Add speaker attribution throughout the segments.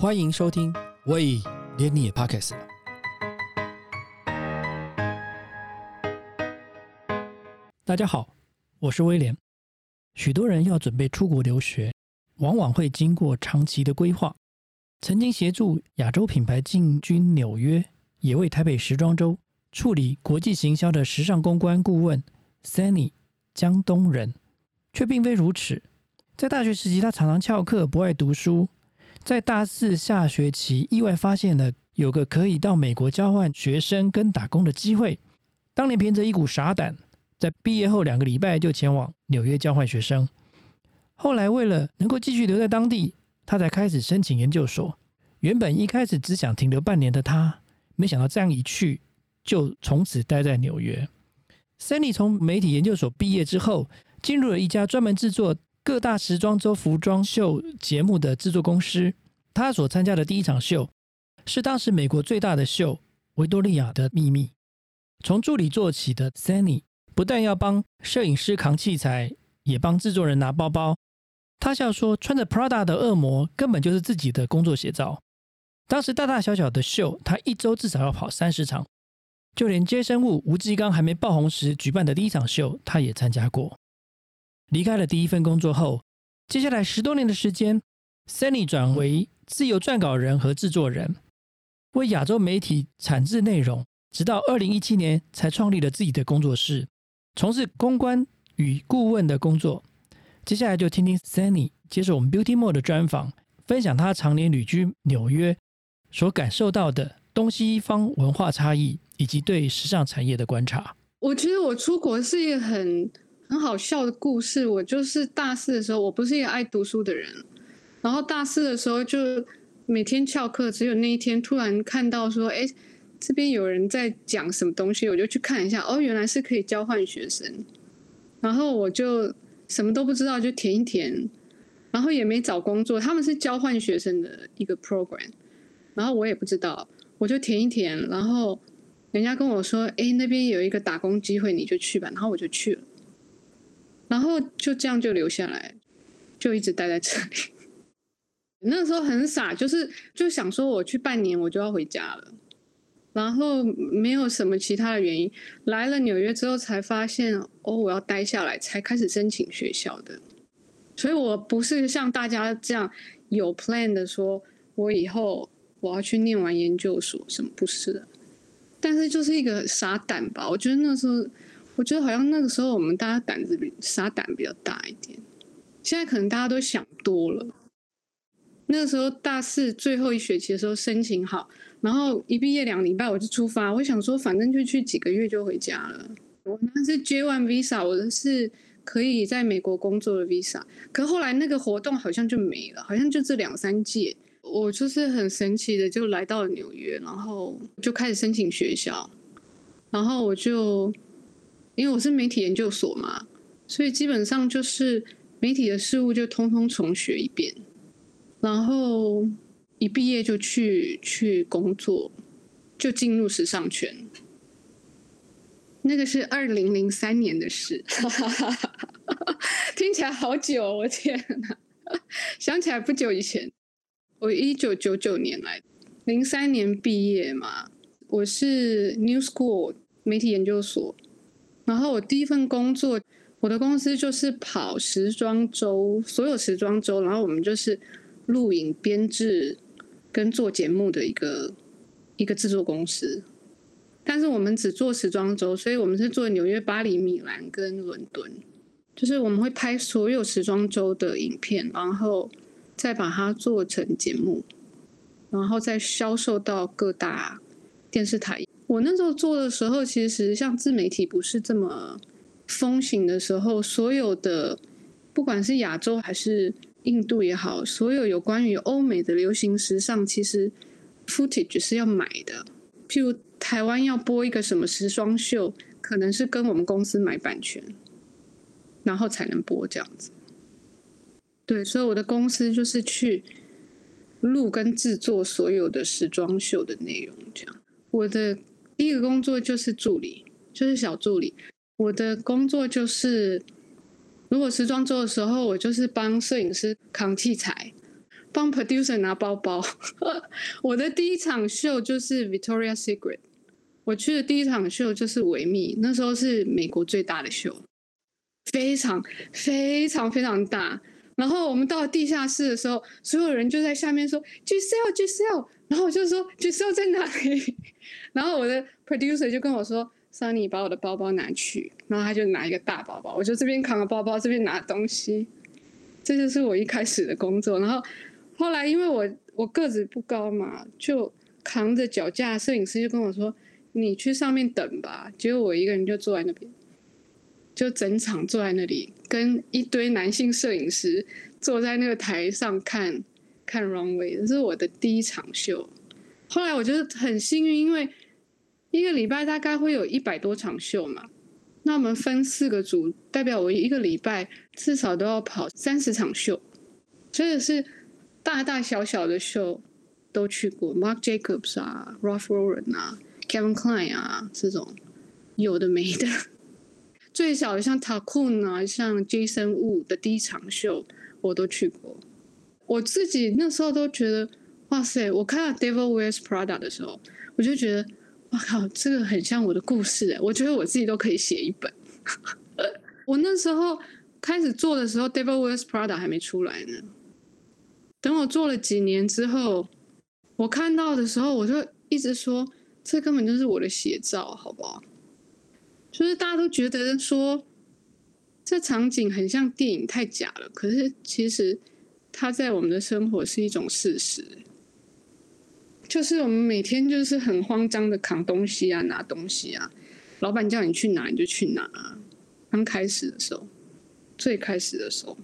Speaker 1: 欢迎收听，喂，连你也 Podcast 了。大家好，我是威廉。许多人要准备出国留学，往往会经过长期的规划。曾经协助亚洲品牌进军纽约，也为台北时装周处理国际行销的时尚公关顾问 Sunny 江东人，却并非如此。在大学时期，他常常翘课，不爱读书。在大四下学期，意外发现了有个可以到美国交换学生跟打工的机会。当年凭着一股傻胆，在毕业后两个礼拜就前往纽约交换学生。后来为了能够继续留在当地，他才开始申请研究所。原本一开始只想停留半年的他，没想到这样一去，就从此待在纽约。Sunny 从媒体研究所毕业之后，进入了一家专门制作。各大时装周服装秀节目的制作公司，他所参加的第一场秀是当时美国最大的秀——维多利亚的秘密。从助理做起的 Sunny，不但要帮摄影师扛器材，也帮制作人拿包包。他笑说：“穿着 Prada 的恶魔根本就是自己的工作写照。”当时大大小小的秀，他一周至少要跑三十场。就连接生物吴志刚还没爆红时举办的第一场秀，他也参加过。离开了第一份工作后，接下来十多年的时间，Sunny 转为自由撰稿人和制作人，为亚洲媒体产制内容，直到二零一七年才创立了自己的工作室，从事公关与顾问的工作。接下来就听听 Sunny 接受我们 Beauty More 的专访，分享他常年旅居纽约所感受到的东西方文化差异，以及对时尚产业的观察。
Speaker 2: 我觉得我出国是一个很。很好笑的故事，我就是大四的时候，我不是一个爱读书的人，然后大四的时候就每天翘课，只有那一天突然看到说，哎，这边有人在讲什么东西，我就去看一下，哦，原来是可以交换学生，然后我就什么都不知道，就填一填，然后也没找工作，他们是交换学生的一个 program，然后我也不知道，我就填一填，然后人家跟我说，哎，那边有一个打工机会，你就去吧，然后我就去了。然后就这样就留下来，就一直待在这里。那时候很傻，就是就想说我去半年我就要回家了，然后没有什么其他的原因。来了纽约之后才发现，哦，我要待下来，才开始申请学校的。所以我不是像大家这样有 plan 的，说我以后我要去念完研究所什么不是的。但是就是一个傻胆吧，我觉得那时候。我觉得好像那个时候我们大家胆子比傻胆比较大一点，现在可能大家都想多了。那个时候大四最后一学期的时候申请好，然后一毕业两礼拜我就出发，我想说反正就去几个月就回家了。我那是 J One Visa，我的是可以在美国工作的 Visa，可后来那个活动好像就没了，好像就这两三届。我就是很神奇的就来到了纽约，然后就开始申请学校，然后我就。因为我是媒体研究所嘛，所以基本上就是媒体的事物就通通重学一遍，然后一毕业就去去工作，就进入时尚圈。那个是二零零三年的事，听起来好久，我天哪！想起来不久以前，我一九九九年来，零三年毕业嘛，我是 New School 媒体研究所。然后我第一份工作，我的公司就是跑时装周，所有时装周，然后我们就是录影、编制跟做节目的一个一个制作公司。但是我们只做时装周，所以我们是做纽约、巴黎、米兰跟伦敦，就是我们会拍所有时装周的影片，然后再把它做成节目，然后再销售到各大电视台。我那时候做的时候，其实像自媒体不是这么风行的时候，所有的不管是亚洲还是印度也好，所有有关于欧美的流行时尚，其实 footage 是要买的。譬如台湾要播一个什么时装秀，可能是跟我们公司买版权，然后才能播这样子。对，所以我的公司就是去录跟制作所有的时装秀的内容，这样我的。第一个工作就是助理，就是小助理。我的工作就是，如果时装周的时候，我就是帮摄影师扛器材，帮 producer 拿包包。我的第一场秀就是 Victoria Secret，我去的第一场秀就是维密，那时候是美国最大的秀，非常非常非常大。然后我们到地下室的时候，所有人就在下面说 Giselle Giselle，然后我就说 Giselle 在哪里？然后我的 producer 就跟我说 Sunny 把我的包包拿去，然后他就拿一个大包包，我就这边扛个包包，这边拿东西。这就是我一开始的工作。然后后来因为我我个子不高嘛，就扛着脚架，摄影师就跟我说：“你去上面等吧。”结果我一个人就坐在那边。就整场坐在那里，跟一堆男性摄影师坐在那个台上看看 runway，这是我的第一场秀。后来我觉得很幸运，因为一个礼拜大概会有一百多场秀嘛，那我们分四个组，代表我一个礼拜至少都要跑三十场秀，所以是大大小小的秀都去过，Marc Jacobs 啊，Ralph Lauren 啊，Kevin Klein 啊，这种有的没的。最小的像 Takun 啊，像 Jason Wu 的第一场秀，我都去过。我自己那时候都觉得，哇塞！我看到 Devil Wears Prada 的时候，我就觉得，哇靠，这个很像我的故事哎！我觉得我自己都可以写一本。我那时候开始做的时候，Devil Wears Prada 还没出来呢。等我做了几年之后，我看到的时候，我就一直说，这根本就是我的写照，好不好？就是大家都觉得说，这场景很像电影，太假了。可是其实它在我们的生活是一种事实。就是我们每天就是很慌张的扛东西啊，拿东西啊，老板叫你去拿你就去拿。刚开始的时候，最开始的时候，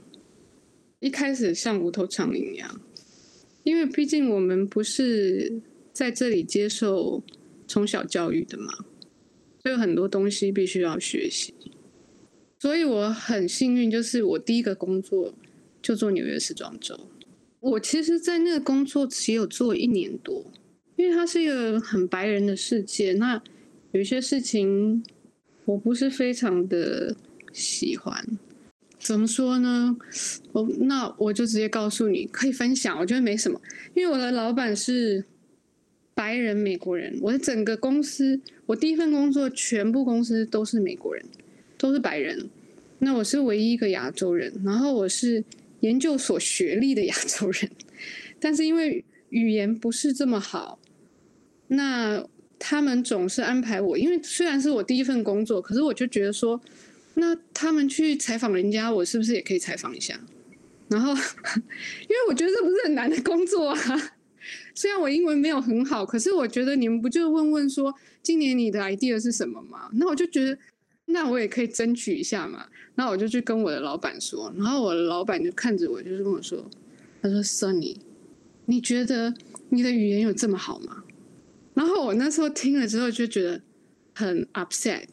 Speaker 2: 一开始像无头苍蝇一样，因为毕竟我们不是在这里接受从小教育的嘛。所有很多东西必须要学习，所以我很幸运，就是我第一个工作就做纽约时装周。我其实，在那个工作只有做一年多，因为它是一个很白人的世界。那有一些事情我不是非常的喜欢，怎么说呢？我那我就直接告诉你，可以分享，我觉得没什么，因为我的老板是。白人美国人，我的整个公司，我第一份工作全部公司都是美国人，都是白人。那我是唯一一个亚洲人，然后我是研究所学历的亚洲人，但是因为语言不是这么好，那他们总是安排我，因为虽然是我第一份工作，可是我就觉得说，那他们去采访人家，我是不是也可以采访一下？然后，因为我觉得这不是很难的工作啊。虽然我英文没有很好，可是我觉得你们不就问问说今年你的 idea 是什么吗？那我就觉得，那我也可以争取一下嘛。那我就去跟我的老板说，然后我的老板就看着我，就是跟我说：“他说，Sunny，你觉得你的语言有这么好吗？”然后我那时候听了之后就觉得很 upset，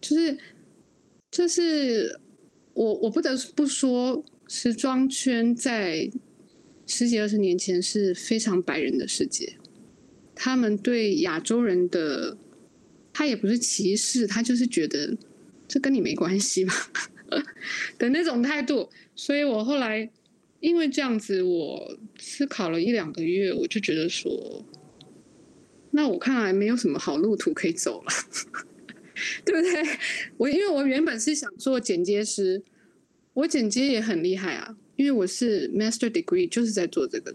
Speaker 2: 就是就是我我不得不说，时装圈在。十几二十年前是非常白人的世界，他们对亚洲人的，他也不是歧视，他就是觉得这跟你没关系嘛 的那种态度。所以我后来因为这样子，我思考了一两个月，我就觉得说，那我看来没有什么好路途可以走了，对不对？我因为我原本是想做剪接师，我剪接也很厉害啊。因为我是 master degree，就是在做这个。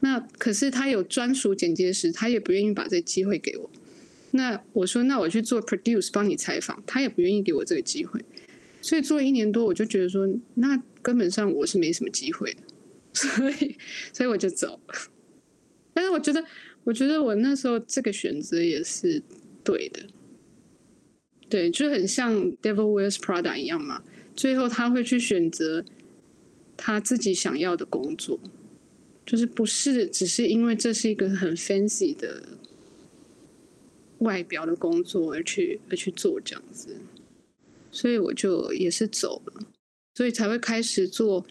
Speaker 2: 那可是他有专属剪接师，他也不愿意把这机会给我。那我说，那我去做 produce，帮你采访，他也不愿意给我这个机会。所以做了一年多，我就觉得说，那根本上我是没什么机会。所以，所以我就走了。但是我觉得，我觉得我那时候这个选择也是对的。对，就很像 Devil Wears Prada 一样嘛。最后他会去选择。他自己想要的工作，就是不是只是因为这是一个很 fancy 的外表的工作而去而去做这样子，所以我就也是走了，所以才会开始做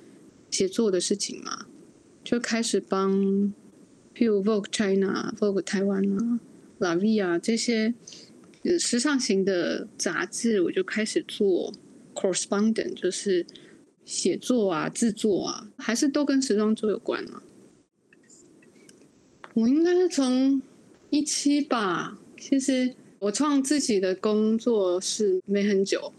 Speaker 2: 写作的事情嘛，就开始帮，譬如 Vogue China、Vogue 台湾啊、La v i 啊这些时尚型的杂志，我就开始做 correspondent，就是。写作啊，制作啊，还是都跟时装周有关啊？我应该是从一七吧。其实我创自己的工作室没很久，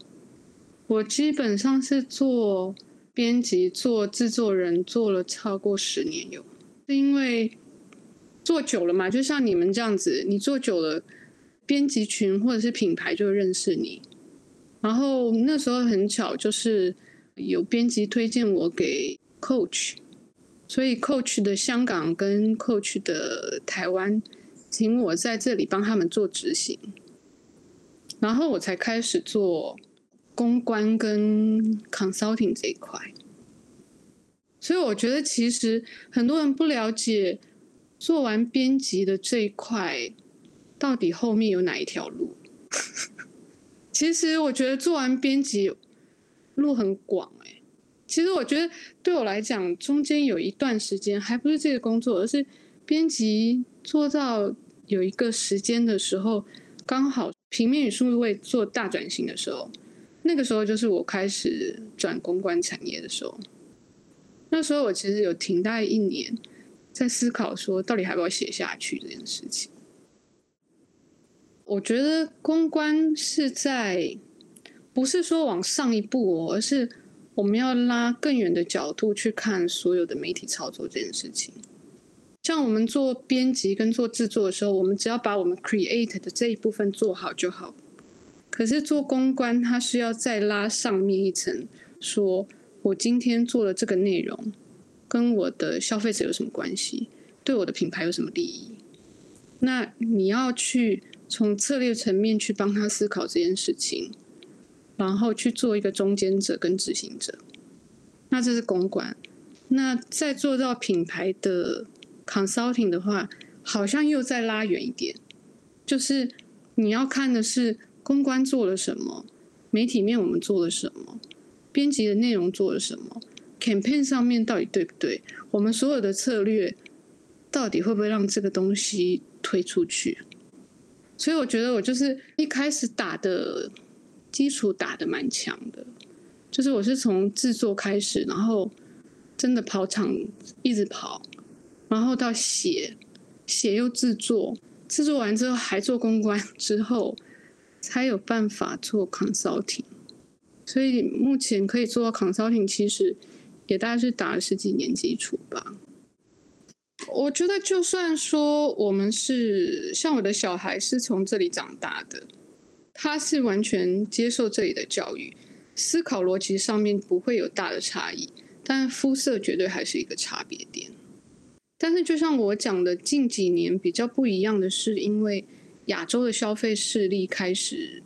Speaker 2: 我基本上是做编辑、做制作人，做了超过十年有。是因为做久了嘛，就像你们这样子，你做久了，编辑群或者是品牌就认识你。然后那时候很巧，就是有编辑推荐我给 Coach，所以 Coach 的香港跟 Coach 的台湾，请我在这里帮他们做执行，然后我才开始做公关跟 consulting 这一块。所以我觉得，其实很多人不了解做完编辑的这一块，到底后面有哪一条路。其实我觉得做完编辑路很广哎。其实我觉得对我来讲，中间有一段时间还不是这个工作，而是编辑做到有一个时间的时候，刚好平面与数位做大转型的时候，那个时候就是我开始转公关产业的时候。那时候我其实有停大一年，在思考说到底还要不要写下去这件事情。我觉得公关是在，不是说往上一步哦，而是我们要拉更远的角度去看所有的媒体操作这件事情。像我们做编辑跟做制作的时候，我们只要把我们 create 的这一部分做好就好。可是做公关，它是要再拉上面一层，说。我今天做了这个内容，跟我的消费者有什么关系？对我的品牌有什么利益？那你要去从策略层面去帮他思考这件事情，然后去做一个中间者跟执行者。那这是公关。那再做到品牌的 consulting 的话，好像又再拉远一点，就是你要看的是公关做了什么，媒体面我们做了什么。编辑的内容做了什么？campaign 上面到底对不对？我们所有的策略到底会不会让这个东西推出去？所以我觉得我就是一开始打的基础打的蛮强的，就是我是从制作开始，然后真的跑场一直跑，然后到写写又制作，制作完之后还做公关，之后才有办法做 consulting。所以目前可以做到 consulting，其实也大概是打了十几年基础吧。我觉得就算说我们是像我的小孩是从这里长大的，他是完全接受这里的教育，思考逻辑上面不会有大的差异，但肤色绝对还是一个差别点。但是就像我讲的，近几年比较不一样的是，因为亚洲的消费势力开始。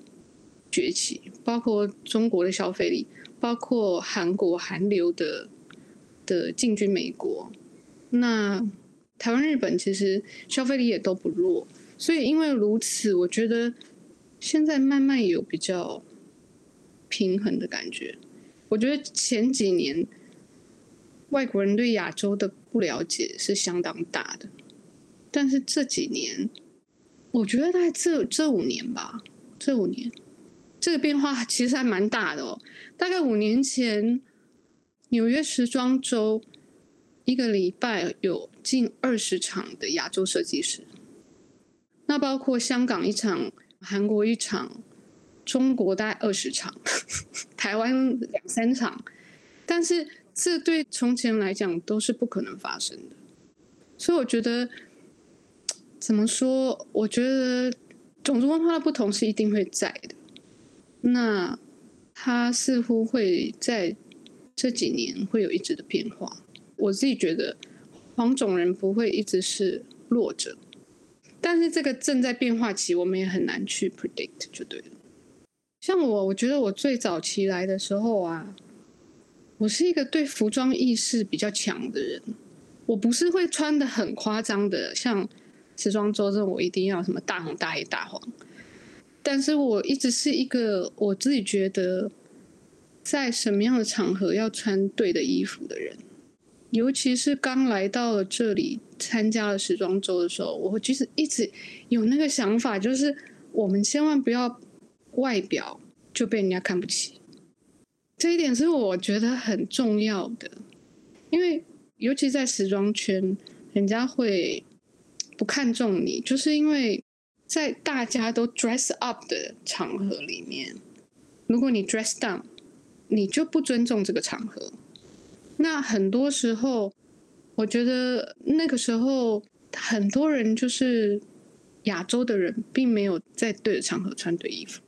Speaker 2: 崛起，包括中国的消费力，包括韩国韩流的的进军美国，那台湾、日本其实消费力也都不弱，所以因为如此，我觉得现在慢慢有比较平衡的感觉。我觉得前几年外国人对亚洲的不了解是相当大的，但是这几年，我觉得大概这这五年吧，这五年。这个变化其实还蛮大的哦。大概五年前，纽约时装周一个礼拜有近二十场的亚洲设计师，那包括香港一场、韩国一场、中国大概二十场、台湾两三场。但是这对从前来讲都是不可能发生的。所以我觉得，怎么说？我觉得种族文化的不同是一定会在的。那他似乎会在这几年会有一直的变化。我自己觉得黄种人不会一直是弱者，但是这个正在变化期，我们也很难去 predict 就对了。像我，我觉得我最早期来的时候啊，我是一个对服装意识比较强的人，我不是会穿的很夸张的，像时装周这种，我一定要什么大红大黑大黄。但是我一直是一个我自己觉得，在什么样的场合要穿对的衣服的人，尤其是刚来到了这里参加了时装周的时候，我其实一直有那个想法，就是我们千万不要外表就被人家看不起，这一点是我觉得很重要的，因为尤其在时装圈，人家会不看重你，就是因为在大家都 dress up 的场合里面，如果你 dress down，你就不尊重这个场合。那很多时候，我觉得那个时候很多人就是亚洲的人，并没有在对的场合穿对衣服。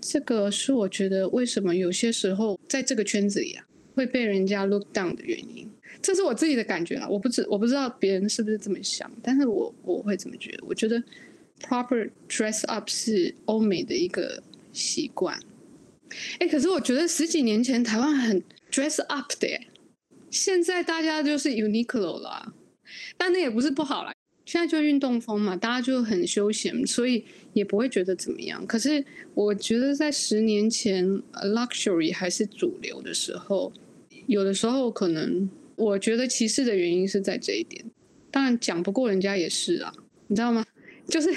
Speaker 2: 这个是我觉得为什么有些时候在这个圈子里啊会被人家 look down 的原因。这是我自己的感觉啊，我不知我不知道别人是不是这么想，但是我我会这么觉得。我觉得 proper dress up 是欧美的一个习惯。哎，可是我觉得十几年前台湾很 dress up 的，现在大家就是 Uniqlo 了，但那也不是不好啦。现在就运动风嘛，大家就很休闲，所以也不会觉得怎么样。可是我觉得在十年前，luxury 还是主流的时候，有的时候可能我觉得歧视的原因是在这一点。当然讲不过人家也是啊，你知道吗？就是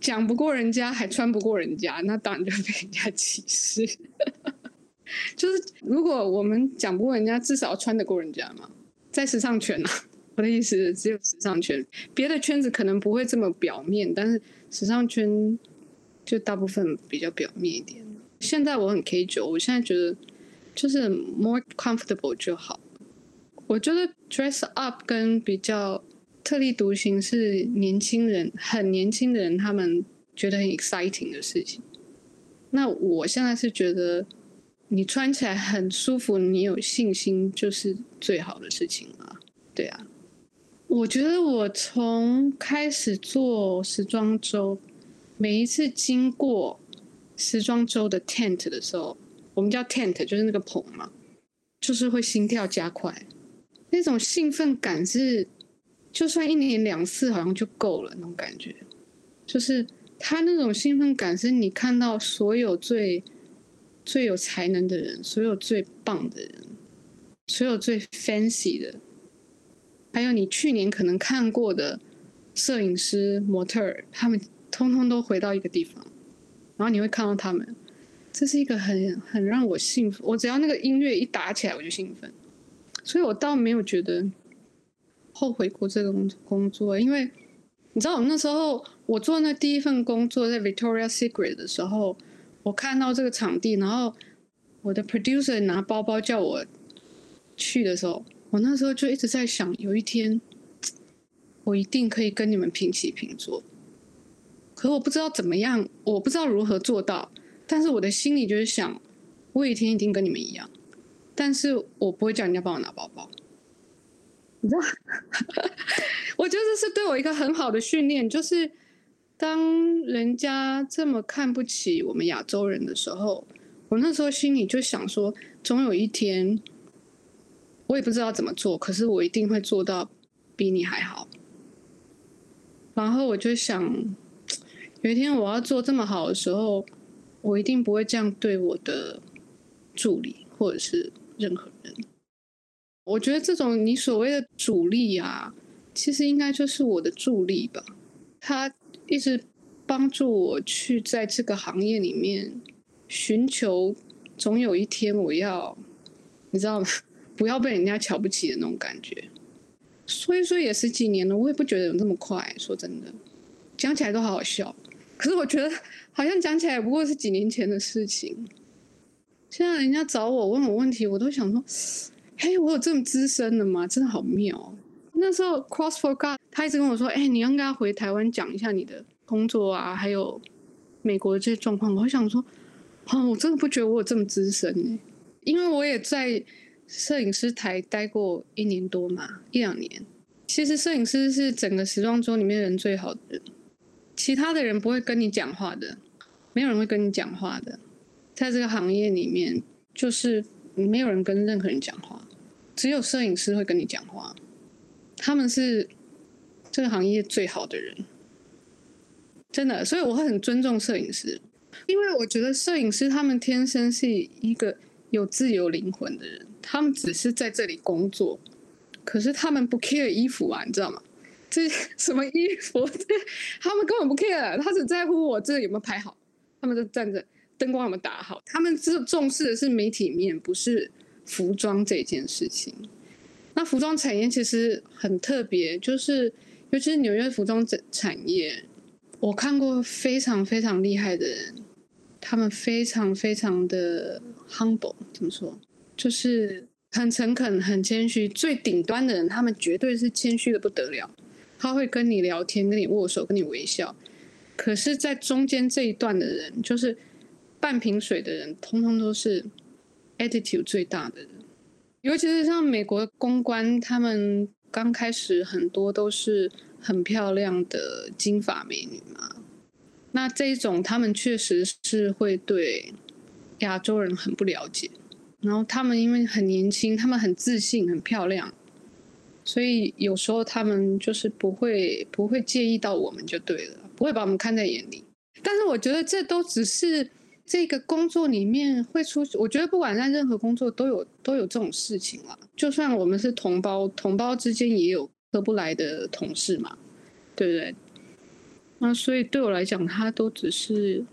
Speaker 2: 讲不过人家还穿不过人家，那当然就被人家歧视。就是如果我们讲不过人家，至少穿得过人家嘛，在时尚圈啊。我的意思只有时尚圈，别的圈子可能不会这么表面，但是时尚圈就大部分比较表面一点。现在我很 K 九，我现在觉得就是 more comfortable 就好。我觉得 dress up 跟比较特立独行是年轻人很年轻的人他们觉得很 exciting 的事情。那我现在是觉得你穿起来很舒服，你有信心就是最好的事情了。对啊。我觉得我从开始做时装周，每一次经过时装周的 tent 的时候，我们叫 tent，就是那个棚嘛，就是会心跳加快，那种兴奋感是，就算一年两次好像就够了那种感觉，就是他那种兴奋感是你看到所有最最有才能的人，所有最棒的人，所有最 fancy 的。还有你去年可能看过的摄影师、模特，他们通通都回到一个地方，然后你会看到他们，这是一个很很让我兴奋。我只要那个音乐一打起来，我就兴奋，所以我倒没有觉得后悔过这个工工作，因为你知道，我那时候我做那第一份工作在 Victoria Secret 的时候，我看到这个场地，然后我的 producer 拿包包叫我去的时候。我那时候就一直在想，有一天我一定可以跟你们平起平坐。可我不知道怎么样，我不知道如何做到。但是我的心里就是想，我有一天一定跟你们一样。但是我不会叫人家帮我拿包包。你知道，我觉得这是对我一个很好的训练，就是当人家这么看不起我们亚洲人的时候，我那时候心里就想说，总有一天。我也不知道怎么做，可是我一定会做到比你还好。然后我就想，有一天我要做这么好的时候，我一定不会这样对我的助理或者是任何人。我觉得这种你所谓的主力啊，其实应该就是我的助力吧。他一直帮助我去在这个行业里面寻求，总有一天我要，你知道吗？不要被人家瞧不起的那种感觉，所以说也十几年了，我也不觉得有这么快。说真的，讲起来都好好笑，可是我觉得好像讲起来不过是几年前的事情。现在人家找我问我问题，我都想说，嘿，我有这么资深的吗？真的好妙。那时候 Cross for God，他一直跟我说，哎，你应该回台湾讲一下你的工作啊，还有美国的这些状况。我想说，哦，我真的不觉得我有这么资深呢，因为我也在。摄影师台待过一年多嘛，一两年。其实摄影师是整个时装周里面人最好的，其他的人不会跟你讲话的，没有人会跟你讲话的。在这个行业里面，就是没有人跟任何人讲话，只有摄影师会跟你讲话。他们是这个行业最好的人，真的。所以我会很尊重摄影师，因为我觉得摄影师他们天生是一个有自由灵魂的人。他们只是在这里工作，可是他们不 care 衣服啊，你知道吗？这什么衣服？他们根本不 care，他只在乎我这有没有拍好。他们就站着，灯光有没有打好。他们是重视的是媒体面，不是服装这件事情。那服装产业其实很特别，就是尤其是纽约服装整产业，我看过非常非常厉害的人，他们非常非常的 humble，怎么说？就是很诚恳、很谦虚。最顶端的人，他们绝对是谦虚的不得了，他会跟你聊天、跟你握手、跟你微笑。可是，在中间这一段的人，就是半瓶水的人，通通都是 attitude 最大的人。尤其是像美国公关，他们刚开始很多都是很漂亮的金发美女嘛。那这一种，他们确实是会对亚洲人很不了解。然后他们因为很年轻，他们很自信、很漂亮，所以有时候他们就是不会不会介意到我们就对了。不会把我们看在眼里，但是我觉得这都只是这个工作里面会出。我觉得不管在任何工作都有都有这种事情了。就算我们是同胞，同胞之间也有合不来的同事嘛，对不对？那所以对我来讲，它都只是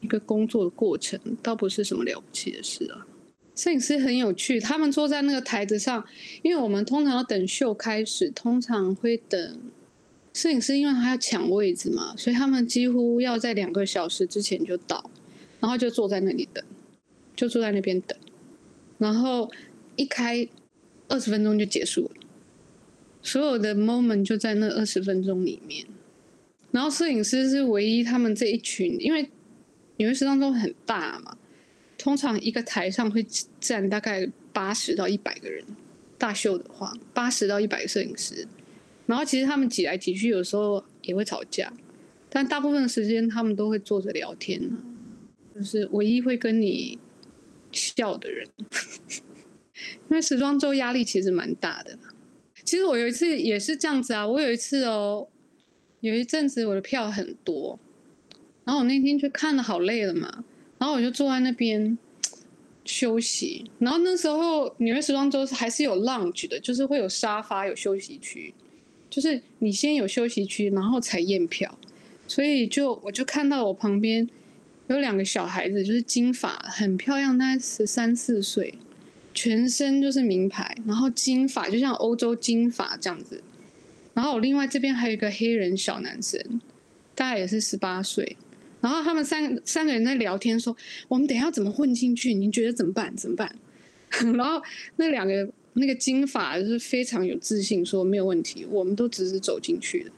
Speaker 2: 一个工作的过程，倒不是什么了不起的事啊。摄影师很有趣，他们坐在那个台子上，因为我们通常要等秀开始，通常会等。摄影师因为他要抢位置嘛，所以他们几乎要在两个小时之前就到，然后就坐在那里等，就坐在那边等，然后一开二十分钟就结束了，所有的 moment 就在那二十分钟里面。然后摄影师是唯一他们这一群，因为纽约时装周很大嘛，通常一个台上会站大概八十到一百个人，大秀的话八十到一百个摄影师。然后其实他们挤来挤去，有时候也会吵架，但大部分时间他们都会坐着聊天就是唯一会跟你笑的人，因为时装周压力其实蛮大的。其实我有一次也是这样子啊，我有一次哦，有一阵子我的票很多，然后我那天就看了好累了嘛，然后我就坐在那边休息。然后那时候纽约时装周还是有 lounge 的，就是会有沙发、有休息区。就是你先有休息区，然后才验票，所以就我就看到我旁边有两个小孩子，就是金发，很漂亮，大概十三四岁，全身就是名牌，然后金发就像欧洲金发这样子。然后我另外这边还有一个黑人小男生，大概也是十八岁。然后他们三三个人在聊天说：“我们等下怎么混进去？你觉得怎么办？怎么办？” 然后那两个。那个金发就是非常有自信，说没有问题，我们都只是走进去的。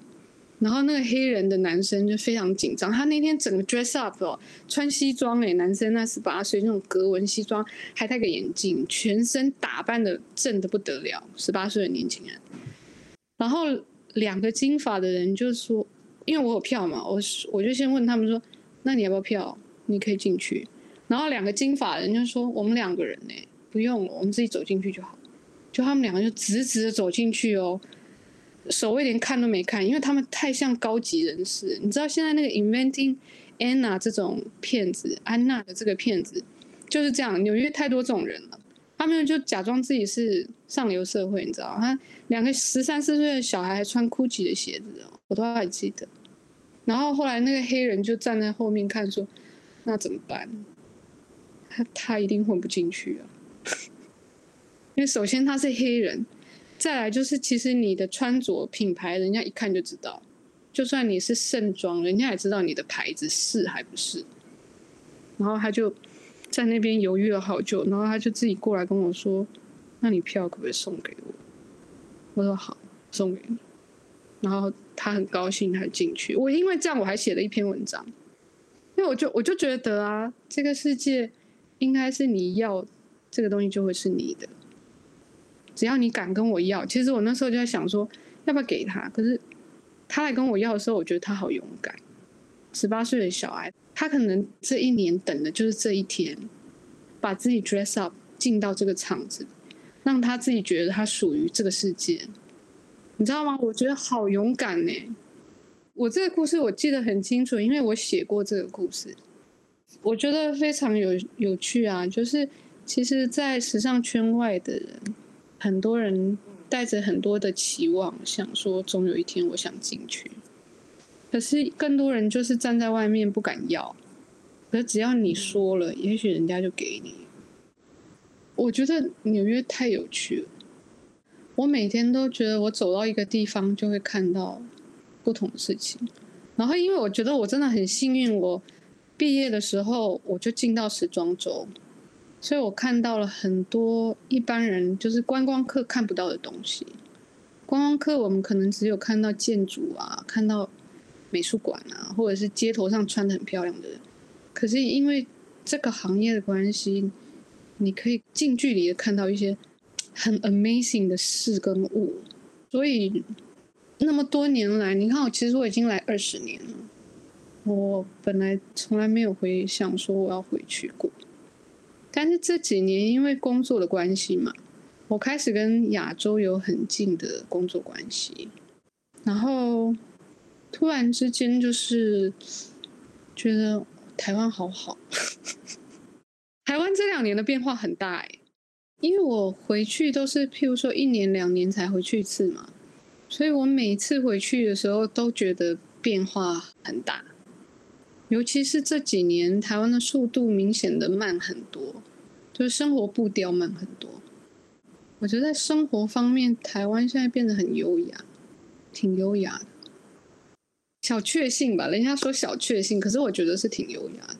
Speaker 2: 然后那个黑人的男生就非常紧张，他那天整个 dress up 哦，穿西装哎，男生那十八岁那种格纹西装，还戴个眼镜，全身打扮的正的不得了，十八岁的年轻人。然后两个金发的人就说，因为我有票嘛，我我就先问他们说，那你要不要票？你可以进去。然后两个金发人就说，我们两个人呢，不用，我们自己走进去就好。就他们两个就直直的走进去哦，守卫连看都没看，因为他们太像高级人士。你知道现在那个 Inventing Anna 这种骗子，安娜的这个骗子就是这样。纽约太多这种人了，他们就假装自己是上流社会，你知道他两个十三四岁的小孩还穿 Gucci 的鞋子，我都还记得。然后后来那个黑人就站在后面看，说：“那怎么办？他他一定混不进去啊。”因为首先他是黑人，再来就是其实你的穿着品牌，人家一看就知道。就算你是盛装，人家也知道你的牌子是还不是。然后他就在那边犹豫了好久，然后他就自己过来跟我说：“那你票可不可以送给我？”我说：“好，送给你。”然后他很高兴，他进去。我因为这样，我还写了一篇文章，因为我就我就觉得啊，这个世界应该是你要这个东西，就会是你的。只要你敢跟我要，其实我那时候就在想说，要不要给他？可是他来跟我要的时候，我觉得他好勇敢。十八岁的小孩，他可能这一年等的就是这一天，把自己 dress up 进到这个场子，让他自己觉得他属于这个世界。你知道吗？我觉得好勇敢呢。我这个故事我记得很清楚，因为我写过这个故事，我觉得非常有有趣啊。就是其实，在时尚圈外的人。很多人带着很多的期望，想说总有一天我想进去。可是更多人就是站在外面不敢要。可是只要你说了，也许人家就给你。我觉得纽约太有趣了。我每天都觉得我走到一个地方就会看到不同的事情，然后因为我觉得我真的很幸运，我毕业的时候我就进到时装周，所以我看到了很多一般人就是观光客看不到的东西。观光客我们可能只有看到建筑啊，看到美术馆啊，或者是街头上穿的很漂亮的人，可是因为这个行业的关系，你可以近距离的看到一些。很 amazing 的事跟物，所以那么多年来，你看我其实我已经来二十年了，我本来从来没有回想说我要回去过，但是这几年因为工作的关系嘛，我开始跟亚洲有很近的工作关系，然后突然之间就是觉得台湾好好，台湾这两年的变化很大哎。因为我回去都是，譬如说一年两年才回去一次嘛，所以我每次回去的时候都觉得变化很大。尤其是这几年，台湾的速度明显的慢很多，就是生活步调慢很多。我觉得在生活方面，台湾现在变得很优雅，挺优雅的，小确幸吧。人家说小确幸，可是我觉得是挺优雅的，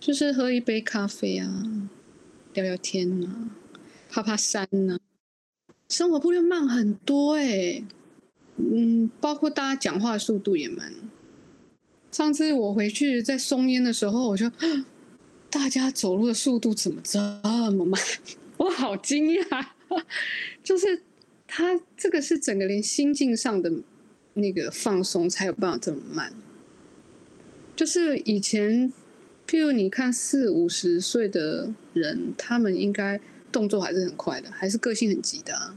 Speaker 2: 就是喝一杯咖啡啊。聊聊天呐，爬爬山呐，生活步调慢很多哎，嗯，包括大家讲话速度也慢。上次我回去在松烟的时候，我就大家走路的速度怎么这么慢？我好惊讶，就是他这个是整个连心境上的那个放松才有办法这么慢，就是以前。譬如你看四五十岁的人，他们应该动作还是很快的，还是个性很急的。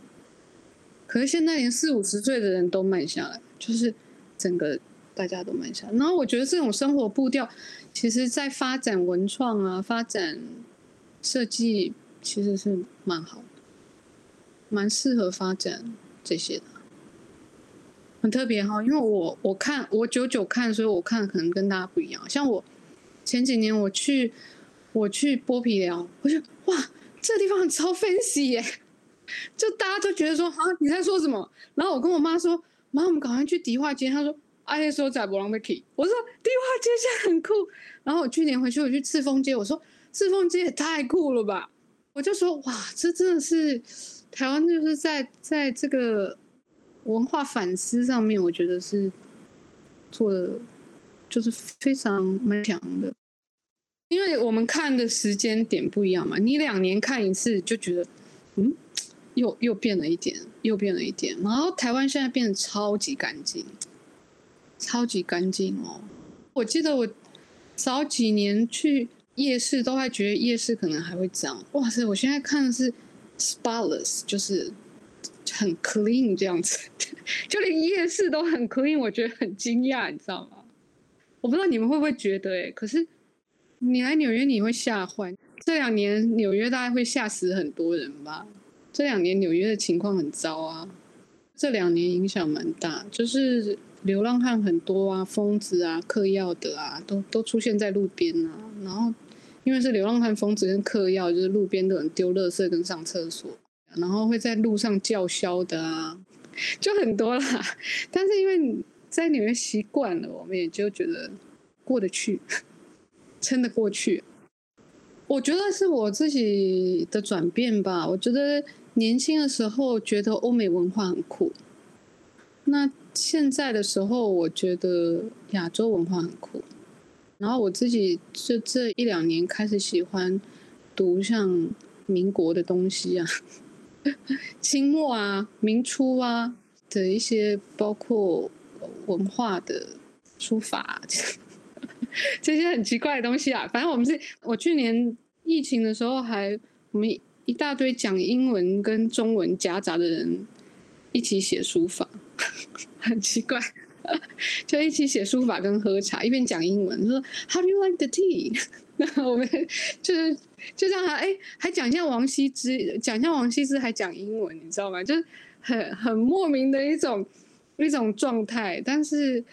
Speaker 2: 可是现在连四五十岁的人都慢下来，就是整个大家都慢下来。然后我觉得这种生活步调，其实在发展文创啊、发展设计，其实是蛮好，蛮适合发展这些的，很特别哈。因为我我看我久久看，所以我看可能跟大家不一样，像我。前几年我去，我去剥皮寮，我就哇，这地方超 fancy 耶！就大家都觉得说，啊，你在说什么？然后我跟我妈说，妈，我们赶快去迪化街。她说，阿爷说在博朗贝奇。我说迪化街现在很酷。然后我去年回去，我去赤峰街，我说赤峰街也太酷了吧！我就说，哇，这真的是台湾，就是在在这个文化反思上面，我觉得是做的就是非常蛮强的。因为我们看的时间点不一样嘛，你两年看一次就觉得，嗯，又又变了一点，又变了一点。然后台湾现在变得超级干净，超级干净哦！我记得我早几年去夜市都还觉得夜市可能还会脏，哇塞！我现在看的是 spotless，就是很 clean 这样子，就连夜市都很 clean，我觉得很惊讶，你知道吗？我不知道你们会不会觉得，哎，可是。你来纽约你会吓坏，这两年纽约大概会吓死很多人吧。这两年纽约的情况很糟啊，这两年影响蛮大，就是流浪汉很多啊，疯子啊，嗑药的啊，都都出现在路边啊。然后因为是流浪汉、疯子跟嗑药，就是路边的人丢垃圾跟上厕所，然后会在路上叫嚣的啊，就很多啦。但是因为在纽约习惯了，我们也就觉得过得去。撑得过去，我觉得是我自己的转变吧。我觉得年轻的时候觉得欧美文化很酷，那现在的时候我觉得亚洲文化很酷。然后我自己这这一两年开始喜欢读像民国的东西啊，清末啊、明初啊的一些包括文化的书法。这些很奇怪的东西啊，反正我们是，我去年疫情的时候还我们一大堆讲英文跟中文夹杂的人一起写书法，很奇怪，就一起写书法跟喝茶，一边讲英文，说 How do you like the tea？那我们就是就这样，哎，还讲一下王羲之，讲一下王羲之还讲英文，你知道吗？就是很很莫名的一种一种状态，但是。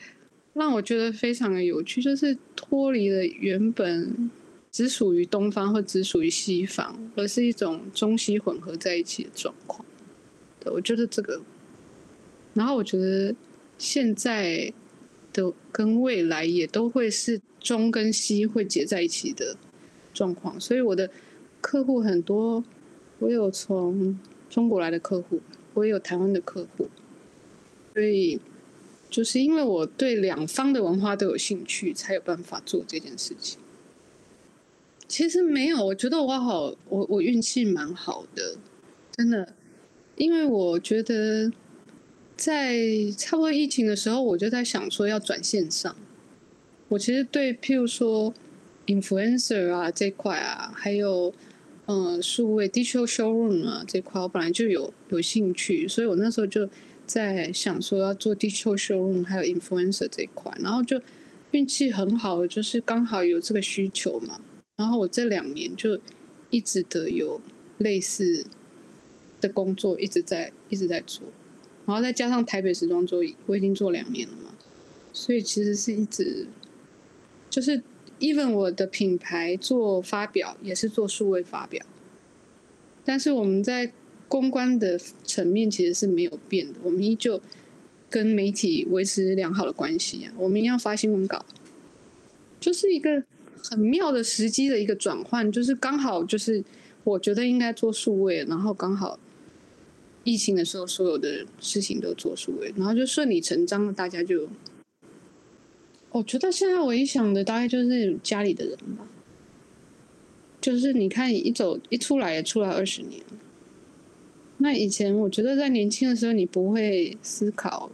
Speaker 2: 让我觉得非常的有趣，就是脱离了原本只属于东方或只属于西方，而是一种中西混合在一起的状况。对。我觉得这个，然后我觉得现在的跟未来也都会是中跟西会结在一起的状况，所以我的客户很多，我有从中国来的客户，我也有台湾的客户，所以就是因为我对两方的文化都有兴趣，才有办法做这件事情。其实没有，我觉得我好，我我运气蛮好的，真的，因为我觉得在差不多疫情的时候，我就在想说要转线上。我其实对譬如说 influencer 啊这块啊，还有嗯数位 digital showroom 啊这块，我本来就有有兴趣，所以我那时候就在想说要做 digital showroom 还有 influencer 这一块，然后就运气很好，就是刚好有这个需求嘛。然后我这两年就一直的有类似的工作，一直在一直在做，然后再加上台北时装周，我已经做两年了嘛，所以其实是一直就是 even 我的品牌做发表也是做数位发表，但是我们在公关的层面其实是没有变的，我们依旧跟媒体维持良好的关系啊，我们要发新闻稿，就是一个。很妙的时机的一个转换，就是刚好就是我觉得应该做数位，然后刚好疫情的时候，所有的事情都做出来，然后就顺理成章的，大家就，我觉得现在唯一想的大概就是家里的人吧，就是你看一走一出来也出来二十年，那以前我觉得在年轻的时候你不会思考，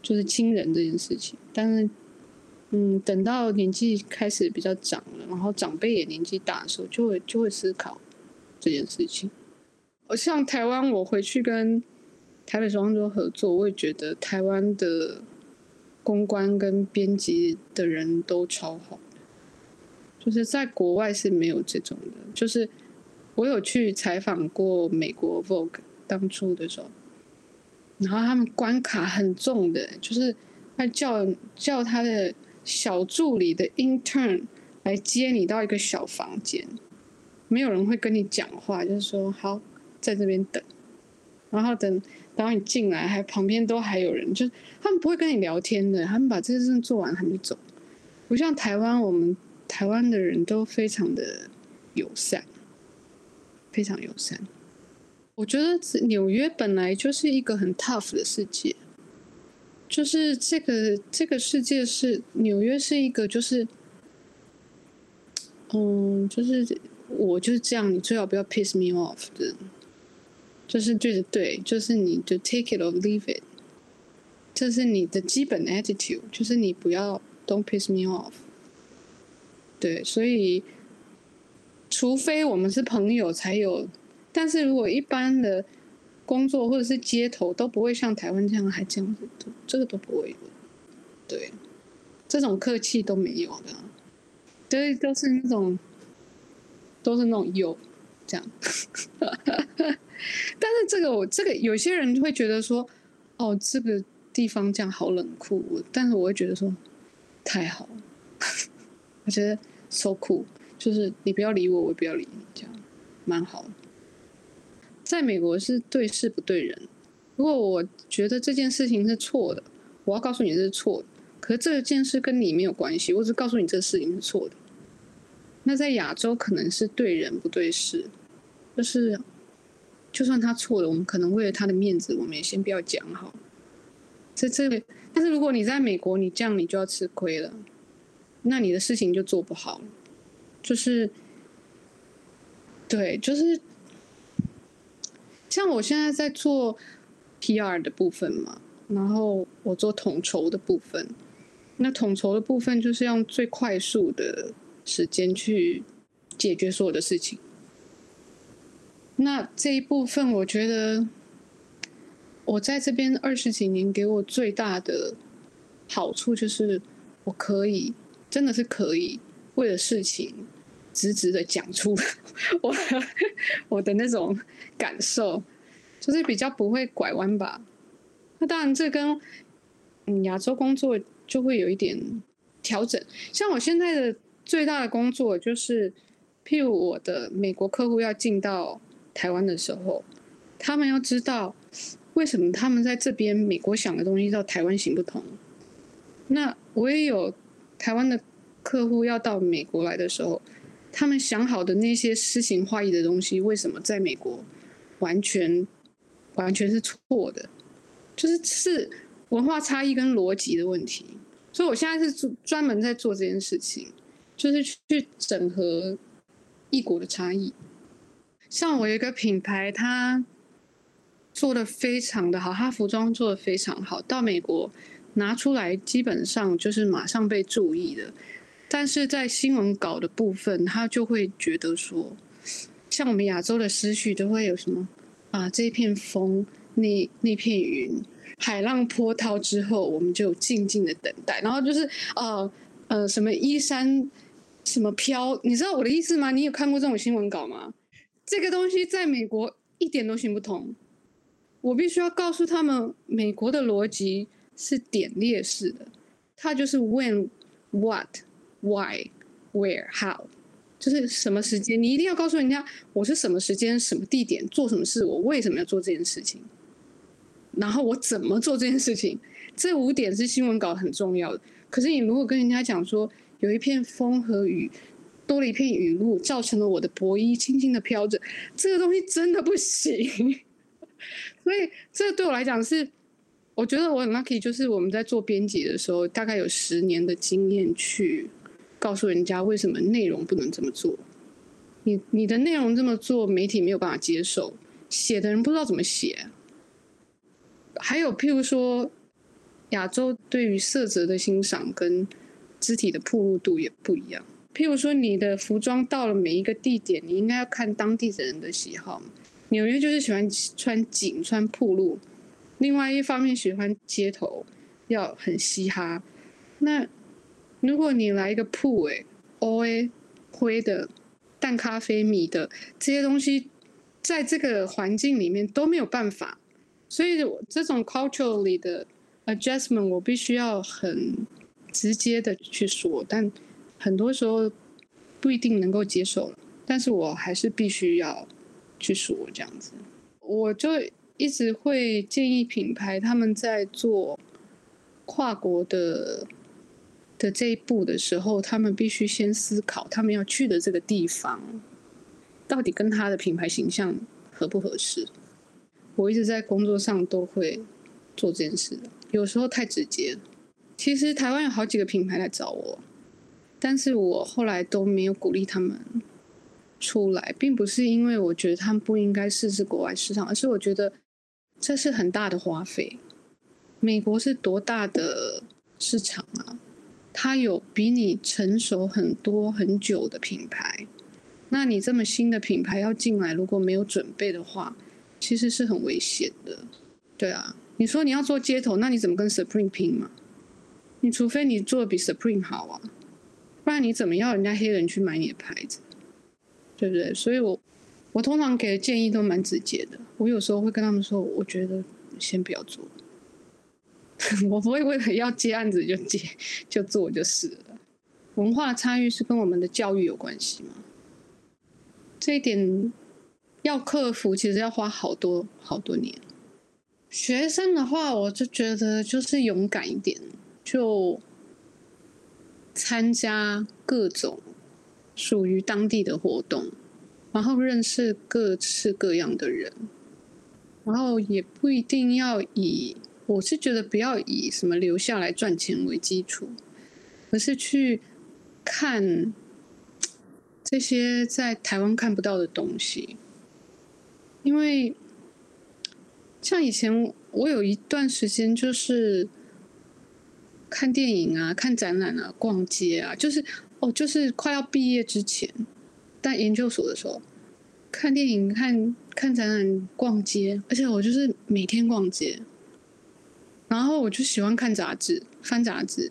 Speaker 2: 就是亲人这件事情，但是。嗯，等到年纪开始比较长了，然后长辈也年纪大的时候，就会就会思考这件事情。像台湾，我回去跟台北时装周合作，我也觉得台湾的公关跟编辑的人都超好，就是在国外是没有这种的。就是我有去采访过美国 Vogue 当初的时候，然后他们关卡很重的，就是他叫叫他的。小助理的 intern 来接你到一个小房间，没有人会跟你讲话，就是说好在这边等，然后等等你进来，还旁边都还有人，就是他们不会跟你聊天的，他们把这件事做完他们就走。不像台湾，我们台湾的人都非常的友善，非常友善。我觉得纽约本来就是一个很 tough 的世界。就是这个这个世界是纽约是一个就是，嗯，就是我就是这样，你最好不要 piss me off 的，就是对的对，就是你就 take it or leave it，这是你的基本 attitude，就是你不要 don't piss me off，对，所以除非我们是朋友才有，但是如果一般的。工作或者是街头都不会像台湾这样还这样子，这个都不会有，对，这种客气都没有的，对，都是那种，都是那种有。这样，但是这个我这个有些人会觉得说，哦，这个地方这样好冷酷，但是我会觉得说，太好了，我觉得 so cool，就是你不要理我，我也不要理你，这样蛮好。在美国是对事不对人。如果我觉得这件事情是错的，我要告诉你这是错的。可是这件事跟你没有关系，我只告诉你这个事情是错的。那在亚洲可能是对人不对事，就是就算他错了，我们可能为了他的面子，我们也先不要讲好。在这里，但是如果你在美国，你这样你就要吃亏了，那你的事情就做不好。就是对，就是。像我现在在做 PR 的部分嘛，然后我做统筹的部分，那统筹的部分就是用最快速的时间去解决所有的事情。那这一部分，我觉得我在这边二十几年给我最大的好处就是，我可以真的是可以为了事情。直直的讲出 我我的那种感受，就是比较不会拐弯吧。那当然，这跟嗯亚洲工作就会有一点调整。像我现在的最大的工作就是，譬如我的美国客户要进到台湾的时候，他们要知道为什么他们在这边美国想的东西到台湾行不通？那我也有台湾的客户要到美国来的时候，他们想好的那些诗情画意的东西，为什么在美国完全完全是错的？就是是文化差异跟逻辑的问题。所以我现在是专门在做这件事情，就是去整合异国的差异。像我有一个品牌，它做的非常的好，它服装做的非常好，到美国。拿出来基本上就是马上被注意的，但是在新闻稿的部分，他就会觉得说，像我们亚洲的思绪都会有什么啊，这片风，那那片云，海浪波涛之后，我们就静静的等待，然后就是呃呃什么依山什么飘，你知道我的意思吗？你有看过这种新闻稿吗？这个东西在美国一点都行不通，我必须要告诉他们美国的逻辑。是点列式的，它就是 when、what、why、where、how，就是什么时间，你一定要告诉人家我是什么时间、什么地点做什么事，我为什么要做这件事情，然后我怎么做这件事情。这五点是新闻稿很重要的。可是你如果跟人家讲说有一片风和雨，多了一片雨露，造成了我的薄衣轻轻的飘着，这个东西真的不行。所以这对我来讲是。我觉得我很 lucky，就是我们在做编辑的时候，大概有十年的经验去告诉人家为什么内容不能这么做。你你的内容这么做，媒体没有办法接受，写的人不知道怎么写。还有譬如说，亚洲对于色泽的欣赏跟肢体的铺路度也不一样。譬如说，你的服装到了每一个地点，你应该要看当地的人的喜好。纽约就是喜欢穿紧、穿铺路。另外一方面喜欢街头，要很嘻哈。那如果你来一个铺诶，O A 灰的、淡咖啡米的这些东西，在这个环境里面都没有办法。所以这种 culturally 的 adjustment 我必须要很直接的去说，但很多时候不一定能够接受。但是我还是必须要去说这样子，我就。一直会建议品牌他们在做跨国的的这一步的时候，他们必须先思考他们要去的这个地方到底跟他的品牌形象合不合适。我一直在工作上都会做这件事的，有时候太直接。其实台湾有好几个品牌来找我，但是我后来都没有鼓励他们。出来，并不是因为我觉得他们不应该试试国外市场，而是我觉得这是很大的花费。美国是多大的市场啊？它有比你成熟很多很久的品牌，那你这么新的品牌要进来，如果没有准备的话，其实是很危险的。对啊，你说你要做街头，那你怎么跟 Supreme 拼嘛？你除非你做的比 Supreme 好啊，不然你怎么要人家黑人去买你的牌子？对不对？所以我我通常给的建议都蛮直接的。我有时候会跟他们说，我觉得先不要做。我不会为了要接案子就接就做就是了。文化差异是跟我们的教育有关系吗？这一点要克服，其实要花好多好多年。学生的话，我就觉得就是勇敢一点，就参加各种。属于当地的活动，然后认识各式各样的人，然后也不一定要以，我是觉得不要以什么留下来赚钱为基础，而是去看这些在台湾看不到的东西。因为像以前我有一段时间就是看电影啊、看展览啊、逛街啊，就是。哦，就是快要毕业之前，在研究所的时候，看电影、看看展览、逛街，而且我就是每天逛街。然后我就喜欢看杂志、翻杂志。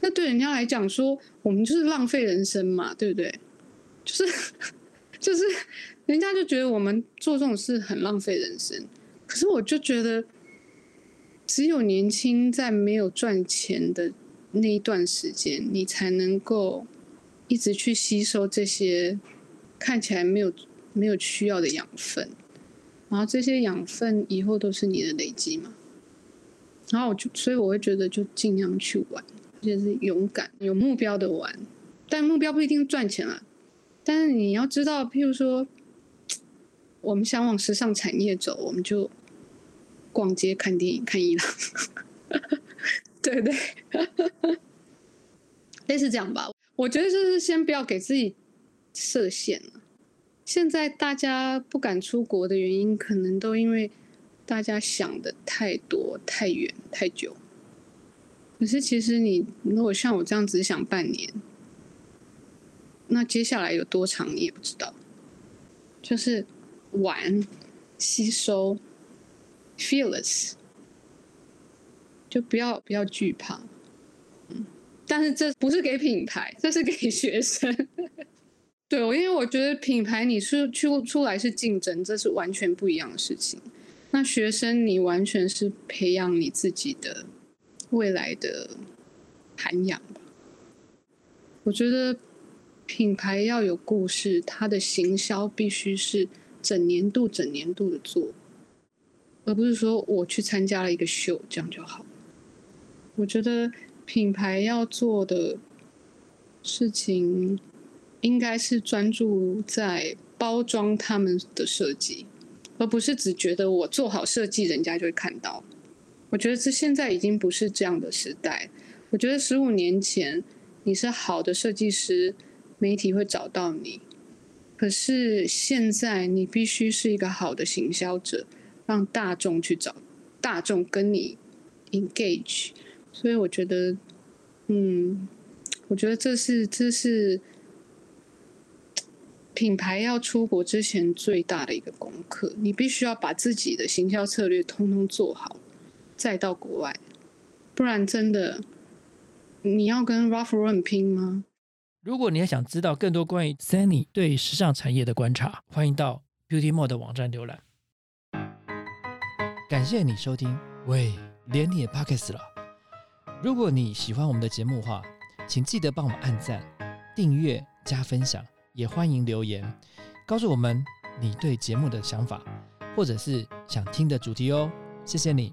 Speaker 2: 那对人家来讲说，我们就是浪费人生嘛，对不对？就是 就是，人家就觉得我们做这种事很浪费人生。可是我就觉得，只有年轻在没有赚钱的那一段时间，你才能够。一直去吸收这些看起来没有没有需要的养分，然后这些养分以后都是你的累积嘛。然后我就，所以我会觉得就尽量去玩，就是勇敢、有目标的玩。但目标不一定赚钱啊。但是你要知道，譬如说，我们想往时尚产业走，我们就逛街、看电影、看伊朗，对对？类似这样吧。我觉得就是先不要给自己设限了。现在大家不敢出国的原因，可能都因为大家想的太多、太远、太久。可是其实你如果像我这样只想半年，那接下来有多长你也不知道。就是玩、吸收、fearless，就不要不要惧怕。嗯，但是这不是给品牌，这是给学生。对我，因为我觉得品牌你是去出来是竞争，这是完全不一样的事情。那学生你完全是培养你自己的未来的涵养吧。我觉得品牌要有故事，它的行销必须是整年度、整年度的做，而不是说我去参加了一个秀这样就好。我觉得品牌要做的事情。应该是专注在包装他们的设计，而不是只觉得我做好设计，人家就会看到。我觉得这现在已经不是这样的时代。我觉得十五年前你是好的设计师，媒体会找到你。可是现在你必须是一个好的行销者，让大众去找大众跟你 engage。所以我觉得，嗯，我觉得这是这是。品牌要出国之前最大的一个功课，你必须要把自己的行销策略通通做好，再到国外，不然真的你要跟 Ralph Lauren 拼吗？
Speaker 1: 如果你还想知道更多关于 Sunny 对时尚产业的观察，欢迎到 Beauty Mode 的网站浏览。感谢你收听，喂，连你也 Pockets 了。如果你喜欢我们的节目话，请记得帮我们按赞、订阅、加分享。也欢迎留言，告诉我们你对节目的想法，或者是想听的主题哦。谢谢你。